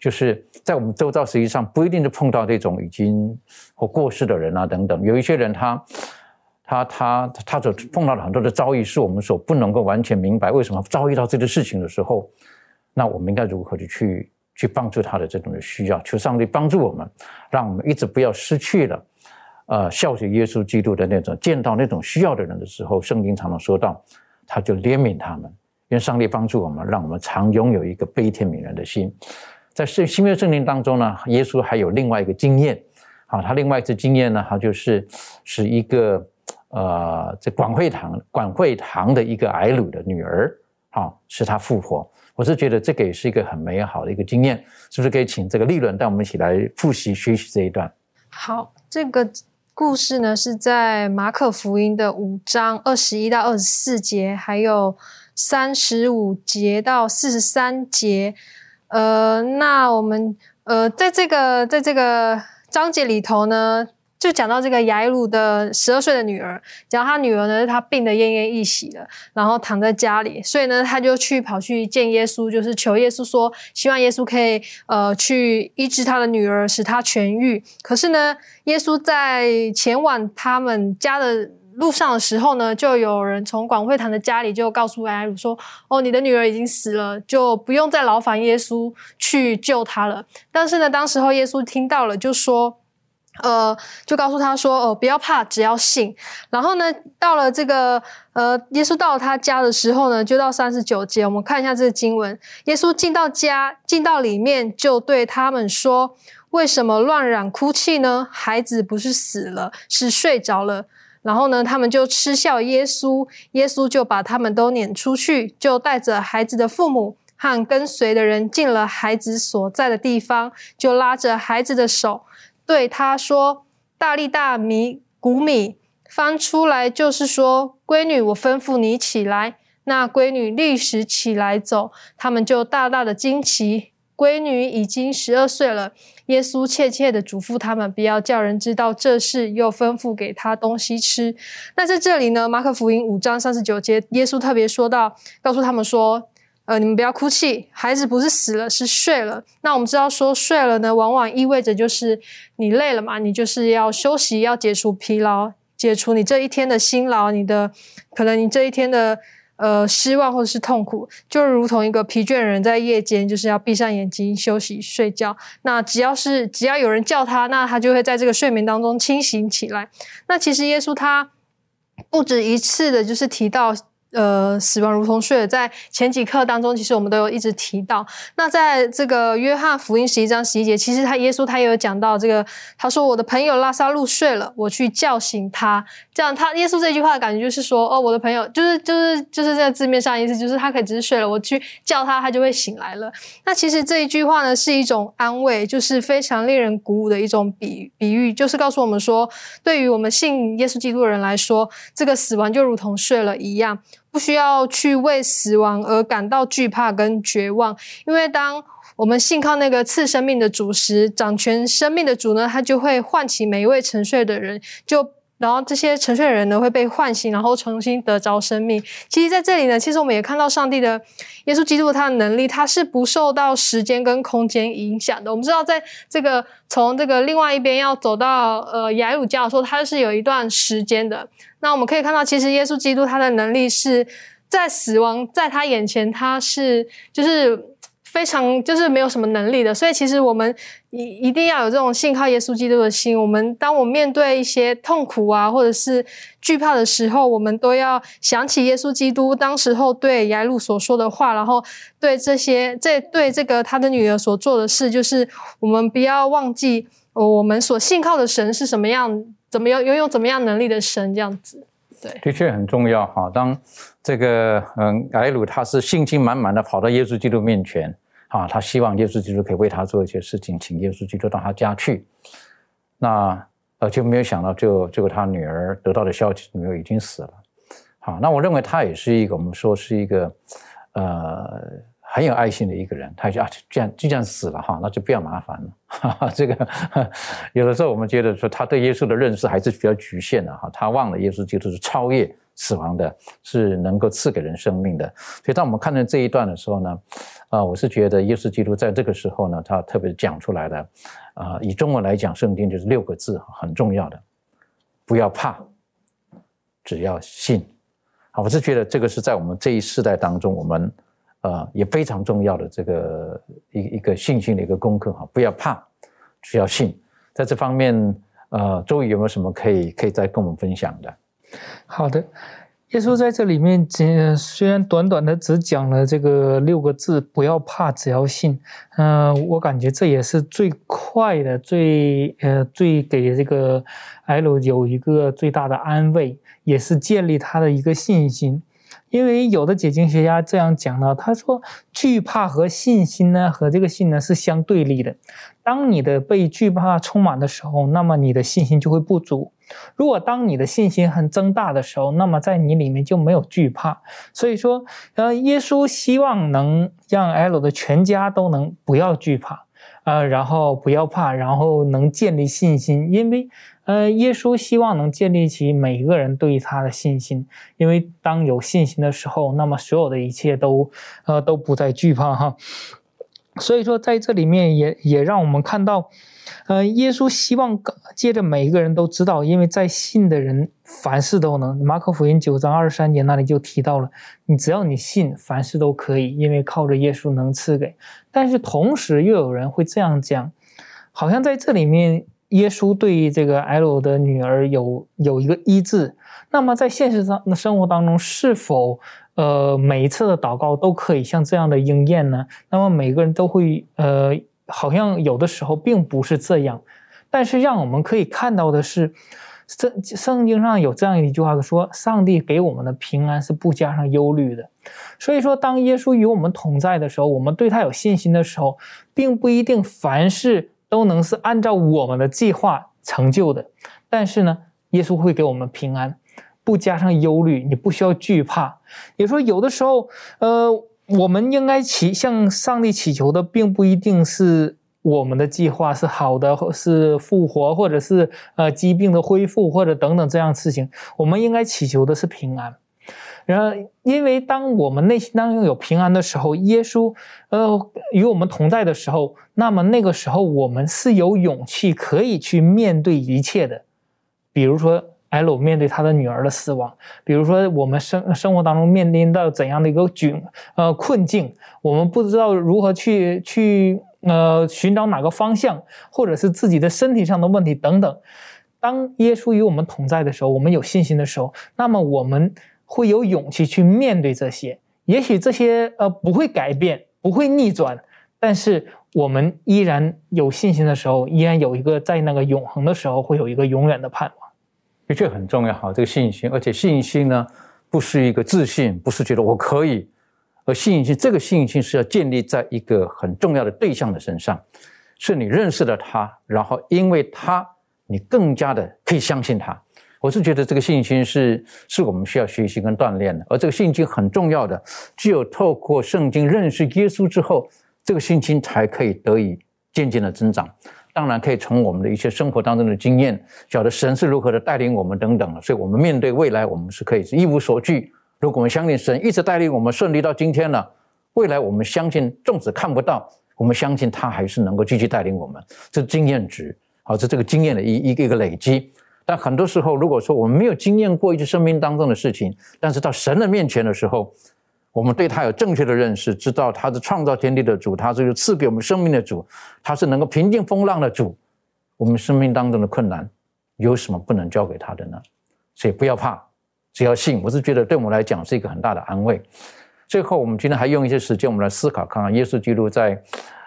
S1: 就是在我们周遭，实际上不一定是碰到这种已经或过世的人啊等等，有一些人他，他他他所碰到的很多的遭遇，是我们所不能够完全明白为什么遭遇到这个事情的时候，那我们应该如何的去去帮助他的这种需要，求上帝帮助我们，让我们一直不要失去了。呃，效学耶稣基督的那种，见到那种需要的人的时候，圣经常常说到，他就怜悯他们。愿上帝帮助我们，让我们常拥有一个悲天悯人的心。在圣新约圣经当中呢，耶稣还有另外一个经验，啊，他另外一次经验呢，他就是使一个呃，在管会堂管会堂的一个矮鲁的女儿，啊，使他复活。我是觉得这个也是一个很美好的一个经验，是不是可以请这个利伦带我们一起来复习学习这一段？
S4: 好，这个。故事呢是在马可福音的五章二十一到二十四节，还有三十五节到四十三节。呃，那我们呃在这个在这个章节里头呢。就讲到这个雅鲁的十二岁的女儿，讲他女儿呢，她病得奄奄一息了，然后躺在家里，所以呢，他就去跑去见耶稣，就是求耶稣说，希望耶稣可以呃去医治他的女儿，使她痊愈。可是呢，耶稣在前往他们家的路上的时候呢，就有人从广会堂的家里就告诉雅鲁说，哦，你的女儿已经死了，就不用再劳烦耶稣去救她了。但是呢，当时候耶稣听到了，就说。呃，就告诉他说：“哦，不要怕，只要信。”然后呢，到了这个呃，耶稣到他家的时候呢，就到三十九节，我们看一下这个经文。耶稣进到家，进到里面，就对他们说：“为什么乱嚷哭泣呢？孩子不是死了，是睡着了。”然后呢，他们就嗤笑耶稣。耶稣就把他们都撵出去，就带着孩子的父母和跟随的人进了孩子所在的地方，就拉着孩子的手。对他说：“大力大米谷米翻出来，就是说，闺女，我吩咐你起来。那闺女立时起来走，他们就大大的惊奇，闺女已经十二岁了。耶稣切切的嘱咐他们，不要叫人知道这事，又吩咐给他东西吃。那在这里呢，马可福音五章三十九节，耶稣特别说到，告诉他们说。呃，你们不要哭泣，孩子不是死了，是睡了。那我们知道说睡了呢，往往意味着就是你累了嘛，你就是要休息，要解除疲劳，解除你这一天的辛劳，你的可能你这一天的呃失望或者是痛苦，就如同一个疲倦人在夜间就是要闭上眼睛休息睡觉。那只要是只要有人叫他，那他就会在这个睡眠当中清醒起来。那其实耶稣他不止一次的就是提到。呃，死亡如同睡，在前几课当中，其实我们都有一直提到。那在这个约翰福音十一章十一节，其实他耶稣他也有讲到这个，他说：“我的朋友拉萨路睡了，我去叫醒他。”这样，他耶稣这句话的感觉就是说：“哦，我的朋友就是就是就是在字面上意思，就是他可以只是睡了，我去叫他，他就会醒来了。”那其实这一句话呢，是一种安慰，就是非常令人鼓舞的一种比比喻，就是告诉我们说，对于我们信耶稣基督的人来说，这个死亡就如同睡了一样。不需要去为死亡而感到惧怕跟绝望，因为当我们信靠那个赐生命的主时，掌权生命的主呢，他就会唤起每一位沉睡的人，就。然后这些沉睡的人呢会被唤醒，然后重新得着生命。其实，在这里呢，其实我们也看到上帝的耶稣基督他的能力，他是不受到时间跟空间影响的。我们知道，在这个从这个另外一边要走到呃雅鲁加的时候，他是有一段时间的。那我们可以看到，其实耶稣基督他的能力是在死亡在他眼前，他是就是。非常就是没有什么能力的，所以其实我们一一定要有这种信靠耶稣基督的心。我们当我面对一些痛苦啊，或者是惧怕的时候，我们都要想起耶稣基督当时候对雅路所说的话，然后对这些这对这个他的女儿所做的事，就是我们不要忘记我们所信靠的神是什么样，怎么样拥有怎么样能力的神，这样子。
S1: 的确很重要哈。当这个嗯，埃鲁他是信心满满的跑到耶稣基督面前，啊，他希望耶稣基督可以为他做一些事情，请耶稣基督到他家去。那呃就没有想到，就结果他女儿得到的消息，女儿已经死了。好，那我认为他也是一个我们说是一个呃很有爱心的一个人。他就啊，这样就这样死了哈，那就不要麻烦了。哈哈，这个有的时候我们觉得说他对耶稣的认识还是比较局限的哈，他忘了耶稣基督是超越。死亡的是能够赐给人生命的，所以当我们看到这一段的时候呢，啊，我是觉得耶稣基督在这个时候呢，他特别讲出来的，啊，以中文来讲，圣经就是六个字，很重要的，不要怕，只要信。啊，我是觉得这个是在我们这一世代当中，我们呃也非常重要的这个一一个信心的一个功课哈，不要怕，只要信。在这方面，呃，周宇有没有什么可以可以再跟我们分享的？
S5: 好的，耶稣在这里面，仅虽然短短的只讲了这个六个字，不要怕，只要信。嗯，我感觉这也是最快的，最呃最给这个 L 有一个最大的安慰，也是建立他的一个信心。因为有的解经学家这样讲呢，他说惧怕和信心呢，和这个信呢是相对立的。当你的被惧怕充满的时候，那么你的信心就会不足。如果当你的信心很增大的时候，那么在你里面就没有惧怕。所以说，呃，耶稣希望能让 L 的全家都能不要惧怕，呃，然后不要怕，然后能建立信心。因为，呃，耶稣希望能建立起每一个人对他的信心。因为当有信心的时候，那么所有的一切都，呃，都不再惧怕哈。所以说，在这里面也也让我们看到。呃，耶稣希望借着每一个人都知道，因为在信的人凡事都能。马可福音九章二十三节那里就提到了，你只要你信，凡事都可以，因为靠着耶稣能赐给。但是同时又有人会这样讲，好像在这里面，耶稣对这个 L 的女儿有有一个医治。那么在现实上的生活当中，是否呃每一次的祷告都可以像这样的应验呢？那么每个人都会呃。好像有的时候并不是这样，但是让我们可以看到的是，圣圣经上有这样一句话说：“上帝给我们的平安是不加上忧虑的。”所以说，当耶稣与我们同在的时候，我们对他有信心的时候，并不一定凡事都能是按照我们的计划成就的。但是呢，耶稣会给我们平安，不加上忧虑，你不需要惧怕。也说有的时候，呃。我们应该祈向上帝祈求的，并不一定是我们的计划是好的，或是复活，或者是呃疾病的恢复，或者等等这样事情。我们应该祈求的是平安。然后，因为当我们内心当中有平安的时候，耶稣呃与我们同在的时候，那么那个时候我们是有勇气可以去面对一切的。比如说，艾鲁面对他的女儿的死亡；比如说，我们生生活当中面临到怎样的一个窘呃困境，我们不知道如何去去呃寻找哪个方向，或者是自己的身体上的问题等等。当耶稣与我们同在的时候，我们有信心的时候，那么我们。会有勇气去面对这些，也许这些呃不会改变，不会逆转，但是我们依然有信心的时候，依然有一个在那个永恒的时候，会有一个永远的盼望，
S1: 的确很重要哈。这个信心，而且信心呢，不是一个自信，不是觉得我可以，而信心这个信心是要建立在一个很重要的对象的身上，是你认识了他，然后因为他，你更加的可以相信他。我是觉得这个信心是是我们需要学习跟锻炼的，而这个信心很重要的，只有透过圣经认识耶稣之后，这个信心才可以得以渐渐的增长。当然，可以从我们的一些生活当中的经验，晓得神是如何的带领我们等等所以，我们面对未来，我们是可以一无所惧。如果我们相信神一直带领我们顺利到今天了，未来我们相信，纵使看不到，我们相信他还是能够继续带领我们。这经验值，好，这这个经验的一一个一个累积。但很多时候，如果说我们没有经验过一些生命当中的事情，但是到神的面前的时候，我们对他有正确的认识，知道他是创造天地的主，他是赐给我们生命的主，他是能够平静风浪的主。我们生命当中的困难，有什么不能交给他的呢？所以不要怕，只要信。我是觉得对我们来讲是一个很大的安慰。最后，我们今天还用一些时间，我们来思考看看耶稣基督在，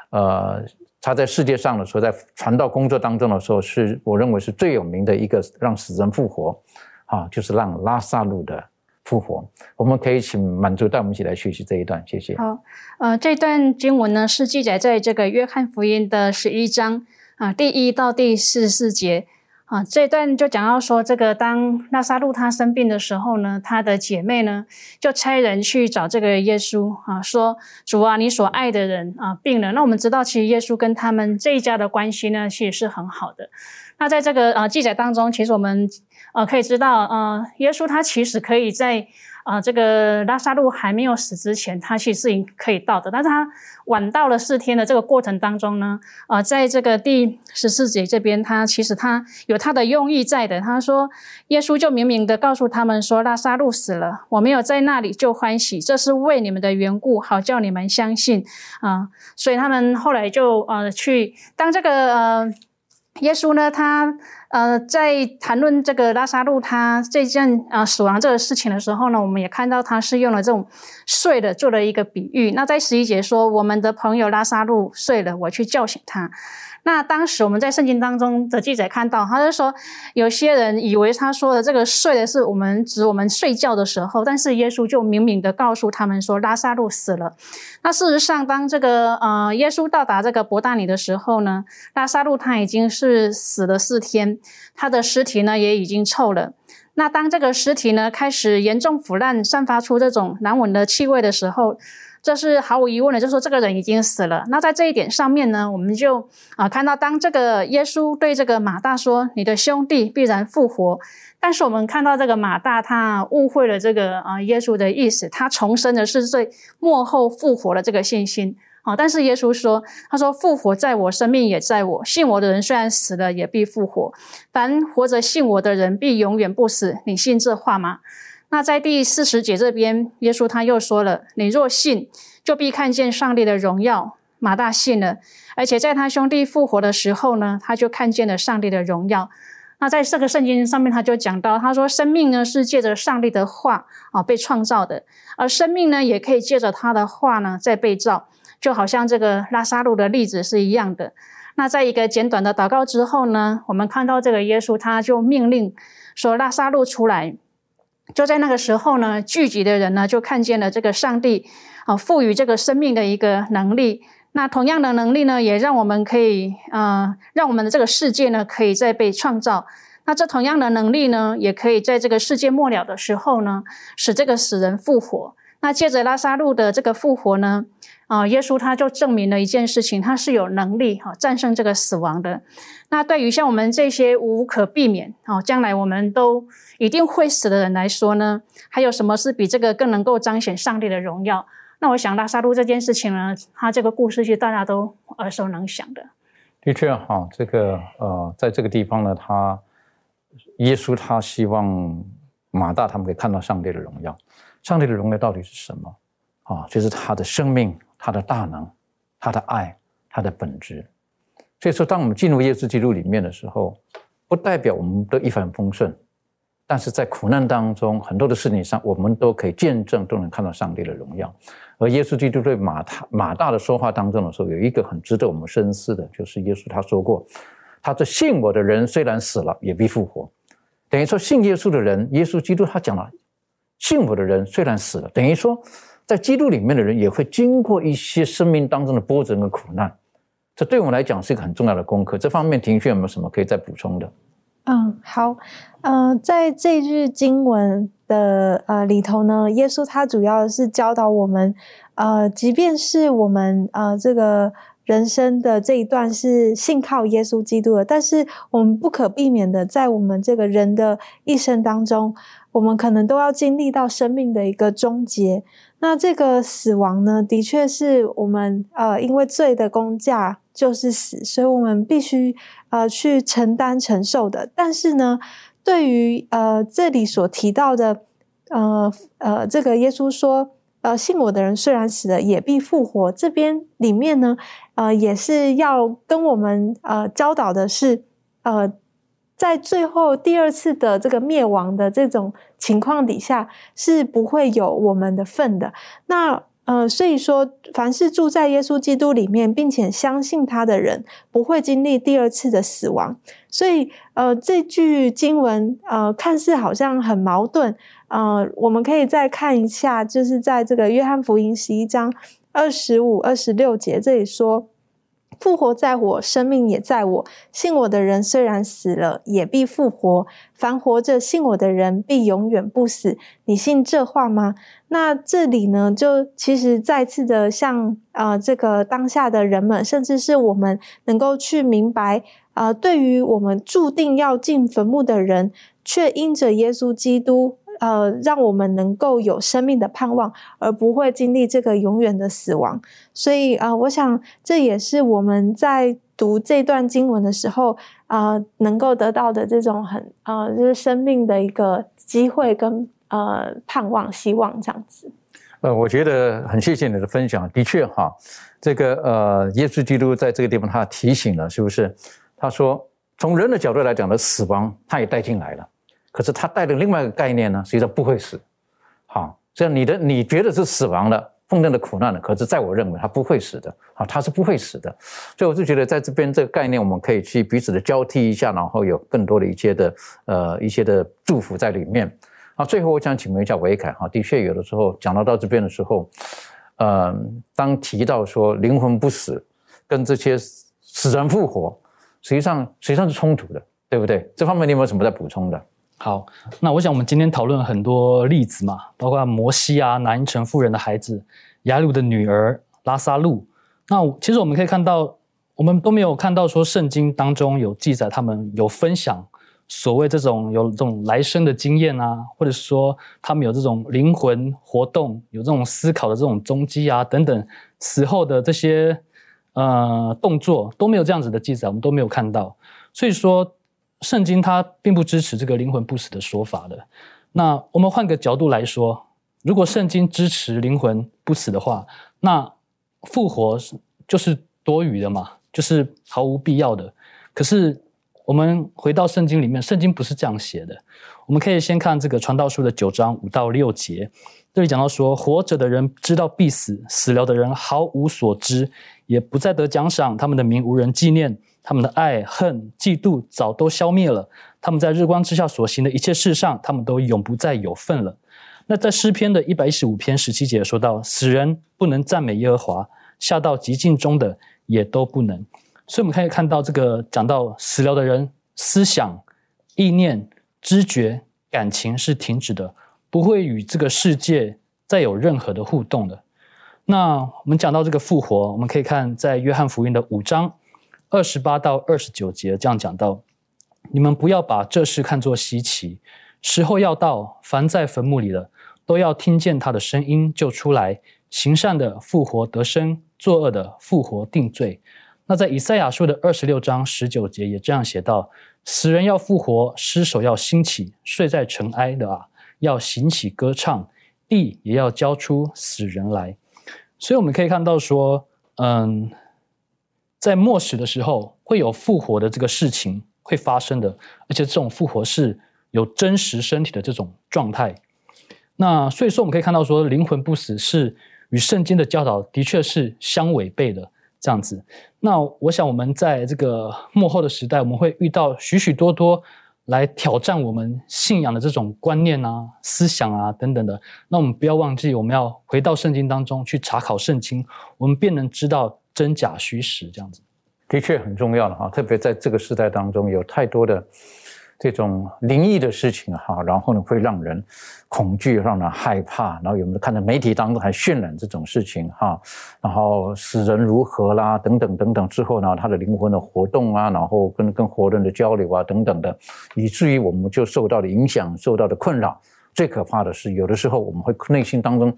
S1: 呃。他在世界上的时候，在传道工作当中的时候，是我认为是最有名的一个让死人复活，啊，就是让拉萨路的复活。我们可以请满足带我们一起来学习这一段，谢谢。
S2: 好，呃，这段经文呢是记载在这个约翰福音的十一章啊，第一到第四十四节。啊，这一段就讲到说，这个当拉萨路他生病的时候呢，他的姐妹呢就差人去找这个耶稣啊，说主啊，你所爱的人啊病了。那我们知道，其实耶稣跟他们这一家的关系呢，其实是很好的。那在这个呃记载当中，其实我们呃可以知道，呃，耶稣他其实可以在。啊，这个拉萨路还没有死之前，他其实是可以到的，但是他晚到了四天的这个过程当中呢，啊，在这个第十四节这边，他其实他有他的用意在的。他说，耶稣就明明的告诉他们说，拉萨路死了，我没有在那里就欢喜，这是为你们的缘故，好叫你们相信啊。所以他们后来就呃去当这个呃耶稣呢，他。呃，在谈论这个拉萨路他这件啊死亡这个事情的时候呢，我们也看到他是用了这种睡的做了一个比喻。那在十一节说，我们的朋友拉萨路睡了，我去叫醒他。那当时我们在圣经当中的记载看到，他就说有些人以为他说的这个睡的是我们指我们睡觉的时候，但是耶稣就明明的告诉他们说拉萨路死了。那事实上，当这个呃耶稣到达这个伯大尼的时候呢，拉萨路他已经是死了四天，他的尸体呢也已经臭了。那当这个尸体呢开始严重腐烂，散发出这种难闻的气味的时候。这是毫无疑问的，就是说这个人已经死了。那在这一点上面呢，我们就啊看到，当这个耶稣对这个马大说：“你的兄弟必然复活。”但是我们看到这个马大他误会了这个啊耶稣的意思，他重生的是最幕后复活的这个信心啊。但是耶稣说：“他说复活在我，生命也在我。信我的人虽然死了，也必复活。凡活着信我的人，必永远不死。你信这话吗？”那在第四十节这边，耶稣他又说了：“你若信，就必看见上帝的荣耀。”马大信了，而且在他兄弟复活的时候呢，他就看见了上帝的荣耀。那在这个圣经上面，他就讲到，他说：“生命呢是借着上帝的话啊被创造的，而生命呢也可以借着他的话呢再被造，就好像这个拉萨路的例子是一样的。”那在一个简短的祷告之后呢，我们看到这个耶稣他就命令说：“拉萨路出来。”就在那个时候呢，聚集的人呢就看见了这个上帝啊赋予这个生命的一个能力。那同样的能力呢，也让我们可以啊，让我们的这个世界呢可以再被创造。那这同样的能力呢，也可以在这个世界末了的时候呢，使这个死人复活。那借着拉萨路的这个复活呢，啊，耶稣他就证明了一件事情，他是有能力哈战胜这个死亡的。那对于像我们这些无可避免哦，将来我们都一定会死的人来说呢，还有什么是比这个更能够彰显上帝的荣耀？那我想拉萨路这件事情呢，他这个故事其实大家都耳熟能详的。
S1: 的确哈，这个呃，在这个地方呢，他耶稣他希望马大他们可以看到上帝的荣耀。上帝的荣耀到底是什么？啊，就是他的生命、他的大能、他的爱、他的本质。所以说，当我们进入耶稣基督里面的时候，不代表我们都一帆风顺，但是在苦难当中，很多的事情上，我们都可以见证，都能看到上帝的荣耀。而耶稣基督对马大马大的说话当中的时候，有一个很值得我们深思的，就是耶稣他说过：“他这信我的人虽然死了，也必复活。”等于说，信耶稣的人，耶稣基督他讲了，信我的人虽然死了，等于说，在基督里面的人也会经过一些生命当中的波折和苦难。这对我们来讲是一个很重要的功课。这方面，庭训有没有什么可以再补充的？
S6: 嗯，好，嗯，在这句经文的呃里头呢，耶稣他主要是教导我们，呃，即便是我们呃这个人生的这一段是信靠耶稣基督的，但是我们不可避免的在我们这个人的一生当中，我们可能都要经历到生命的一个终结。那这个死亡呢，的确是我们呃因为罪的工价就是死，所以我们必须。呃，去承担承受的，但是呢，对于呃这里所提到的，呃呃，这个耶稣说，呃，信我的人虽然死了，也必复活。这边里面呢，呃，也是要跟我们呃教导的是，呃，在最后第二次的这个灭亡的这种情况底下，是不会有我们的份的。那。呃，所以说，凡是住在耶稣基督里面，并且相信他的人，不会经历第二次的死亡。所以，呃，这句经文，呃，看似好像很矛盾。呃，我们可以再看一下，就是在这个约翰福音十一章二十五、二十六节这里说。复活在我，生命也在我。信我的人虽然死了，也必复活；凡活着信我的人，必永远不死。你信这话吗？那这里呢，就其实再次的向啊，这个当下的人们，甚至是我们，能够去明白啊，对于我们注定要进坟墓的人，却因着耶稣基督。呃，让我们能够有生命的盼望，而不会经历这个永远的死亡。所以啊，我想这也是我们在读这段经文的时候啊，能够得到的这种很呃，就是生命的一个机会跟呃盼望、希望这样子。
S1: 呃，我觉得很谢谢你的分享。的确哈，这个呃，耶稣基督在这个地方他提醒了，是不是？他说，从人的角度来讲的死亡，他也带进来了。可是他带的另外一个概念呢，实际上不会死，好，这样你的你觉得是死亡了，碰到的苦难了，可是在我认为他不会死的，好，他是不会死的，所以我就觉得在这边这个概念，我们可以去彼此的交替一下，然后有更多的一些的呃一些的祝福在里面。好，最后我想请问一下维凯，哈，的确有的时候讲到到这边的时候，呃，当提到说灵魂不死跟这些死人复活，实际上实际上是冲突的，对不对？这方面你有没有什么在补充的？
S3: 好，那我想我们今天讨论很多例子嘛，包括摩西啊、南城妇人的孩子、雅鲁的女儿拉萨路。那其实我们可以看到，我们都没有看到说圣经当中有记载他们有分享所谓这种有这种来生的经验啊，或者说他们有这种灵魂活动、有这种思考的这种踪迹啊等等，死后的这些呃动作都没有这样子的记载，我们都没有看到。所以说。圣经它并不支持这个灵魂不死的说法的。那我们换个角度来说，如果圣经支持灵魂不死的话，那复活就是多余的嘛，就是毫无必要的。可是我们回到圣经里面，圣经不是这样写的。我们可以先看这个传道书的九章五到六节，这里讲到说，活着的人知道必死，死了的人毫无所知，也不再得奖赏，他们的名无人纪念。他们的爱恨嫉妒早都消灭了，他们在日光之下所行的一切事上，他们都永不再有份了。那在诗篇的一百一十五篇十七节说到，死人不能赞美耶和华，下到极境中的也都不能。所以我们可以看到，这个讲到死了的人，思想、意念、知觉、感情是停止的，不会与这个世界。再有任何的互动的。那我们讲到这个复活，我们可以看在约翰福音的五章二十八到二十九节这样讲到：你们不要把这事看作稀奇，时候要到，凡在坟墓里的都要听见他的声音，就出来。行善的复活得生，作恶的复活定罪。那在以赛亚书的二十六章十九节也这样写道：死人要复活，尸首要兴起，睡在尘埃的啊，要醒起歌唱，地也要交出死人来。所以我们可以看到说，嗯，在末世的时候会有复活的这个事情会发生的，而且这种复活是有真实身体的这种状态。那所以说，我们可以看到说，灵魂不死是与圣经的教导的确是相违背的这样子。那我想，我们在这个幕后的时代，我们会遇到许许多多。来挑战我们信仰的这种观念啊、思想啊等等的。那我们不要忘记，我们要回到圣经当中去查考圣经，我们便能知道真假虚实。这样子
S1: 的确很重要了哈，特别在这个时代当中，有太多的。这种灵异的事情哈，然后呢会让人恐惧，让人害怕。然后有没有看到媒体当中还渲染这种事情哈？然后死人如何啦，等等等等。之后呢，他的灵魂的活动啊，然后跟跟活人的交流啊，等等的，以至于我们就受到了影响，受到的困扰。最可怕的是，有的时候我们会内心当中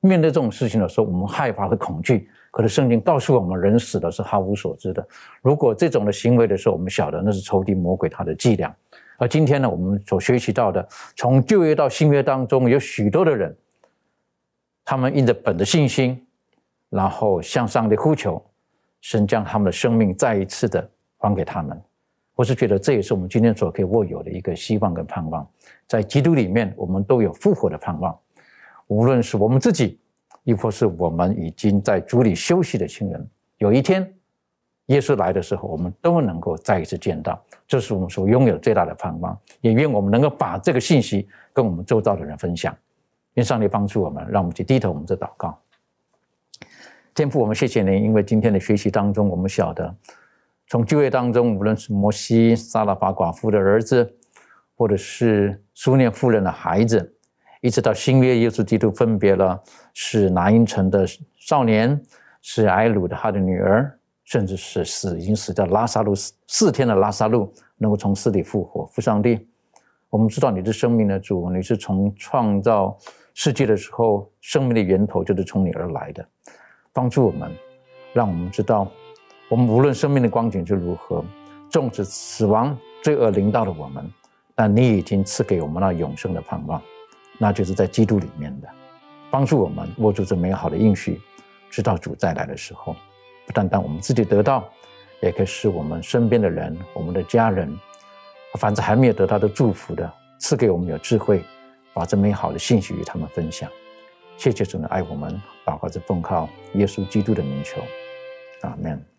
S1: 面对这种事情的时候，我们害怕和恐惧。可是圣经告诉我们，人死了是毫无所知的。如果这种的行为的时候，我们晓得那是仇敌魔鬼他的伎俩。而今天呢，我们所学习到的，从旧约到新约当中，有许多的人，他们因着本的信心，然后向上帝呼求，神将他们的生命再一次的还给他们。我是觉得这也是我们今天所可以握有的一个希望跟盼望，在基督里面，我们都有复活的盼望。无论是我们自己，亦或是我们已经在主里休息的亲人，有一天。耶稣来的时候，我们都能够再一次见到，这是我们所拥有最大的盼望。也愿我们能够把这个信息跟我们周遭的人分享。愿上帝帮助我们，让我们去低头，我们这祷告。天父，我们谢谢您，因为今天的学习当中，我们晓得从就业当中，无论是摩西撒拉法寡妇的儿子，或者是苏念夫人的孩子，一直到新约耶稣基督分别了是拿因城的少年，是埃鲁的他的女儿。甚至是死已经死掉拉萨路四四天的拉萨路能够从死里复活，父上帝，我们知道你是生命的主，你是从创造世界的时候生命的源头就是从你而来的，帮助我们，让我们知道，我们无论生命的光景是如何，纵使死亡罪恶临到了我们，但你已经赐给我们那永生的盼望，那就是在基督里面的，帮助我们握住这美好的应许，直到主再来的时候。不单单我们自己得到，也可以使我们身边的人、我们的家人，凡是还没有得到的祝福的，赐给我们有智慧，把这美好的信息与他们分享。谢谢主的爱我们，祷告着奉靠耶稣基督的名求，阿门。